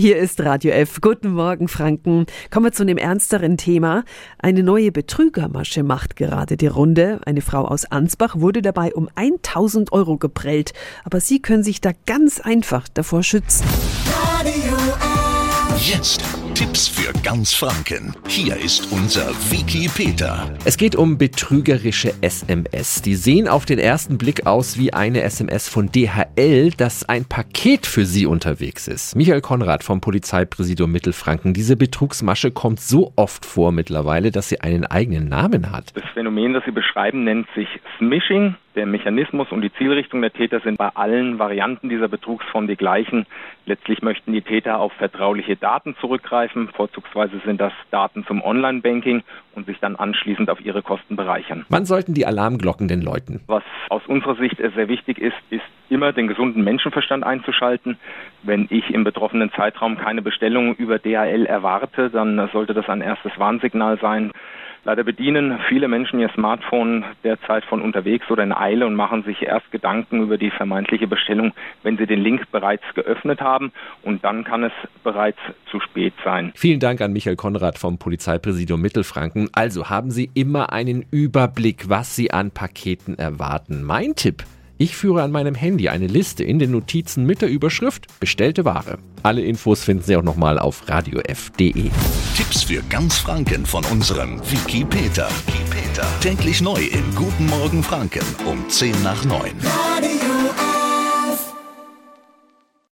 Hier ist Radio F. Guten Morgen, Franken. Kommen wir zu einem ernsteren Thema. Eine neue Betrügermasche macht gerade die Runde. Eine Frau aus Ansbach wurde dabei um 1000 Euro geprellt. Aber Sie können sich da ganz einfach davor schützen. Radio F. Jetzt Tipps für ganz Franken. Hier ist unser Wiki Peter. Es geht um betrügerische SMS. Die sehen auf den ersten Blick aus wie eine SMS von DHL, dass ein Paket für Sie unterwegs ist. Michael Konrad vom Polizeipräsidium Mittelfranken. Diese Betrugsmasche kommt so oft vor mittlerweile, dass sie einen eigenen Namen hat. Das Phänomen, das Sie beschreiben, nennt sich Smishing. Der Mechanismus und die Zielrichtung der Täter sind bei allen Varianten dieser Betrugsform die gleichen. Letztlich möchten die Täter auf vertrauliche Daten zurückgreifen. Vorzugsweise sind das Daten zum Online-Banking und sich dann anschließend auf ihre Kosten bereichern. Wann sollten die Alarmglocken denn läuten? Was aus unserer Sicht sehr wichtig ist, ist immer den gesunden Menschenverstand einzuschalten. Wenn ich im betroffenen Zeitraum keine Bestellung über DHL erwarte, dann sollte das ein erstes Warnsignal sein. Leider bedienen viele Menschen ihr Smartphone derzeit von unterwegs oder in Eile und machen sich erst Gedanken über die vermeintliche Bestellung, wenn sie den Link bereits geöffnet haben. Und dann kann es bereits zu spät sein. Vielen Dank an Michael Konrad vom Polizeipräsidium Mittelfranken. Also haben Sie immer einen Überblick, was Sie an Paketen erwarten. Mein Tipp. Ich führe an meinem Handy eine Liste in den Notizen mit der Überschrift Bestellte Ware. Alle Infos finden Sie auch nochmal auf radiof.de. Tipps für ganz Franken von unserem Wiki Peter. Wiki Peter. Täglich neu im Guten Morgen Franken um 10 nach 9. Radio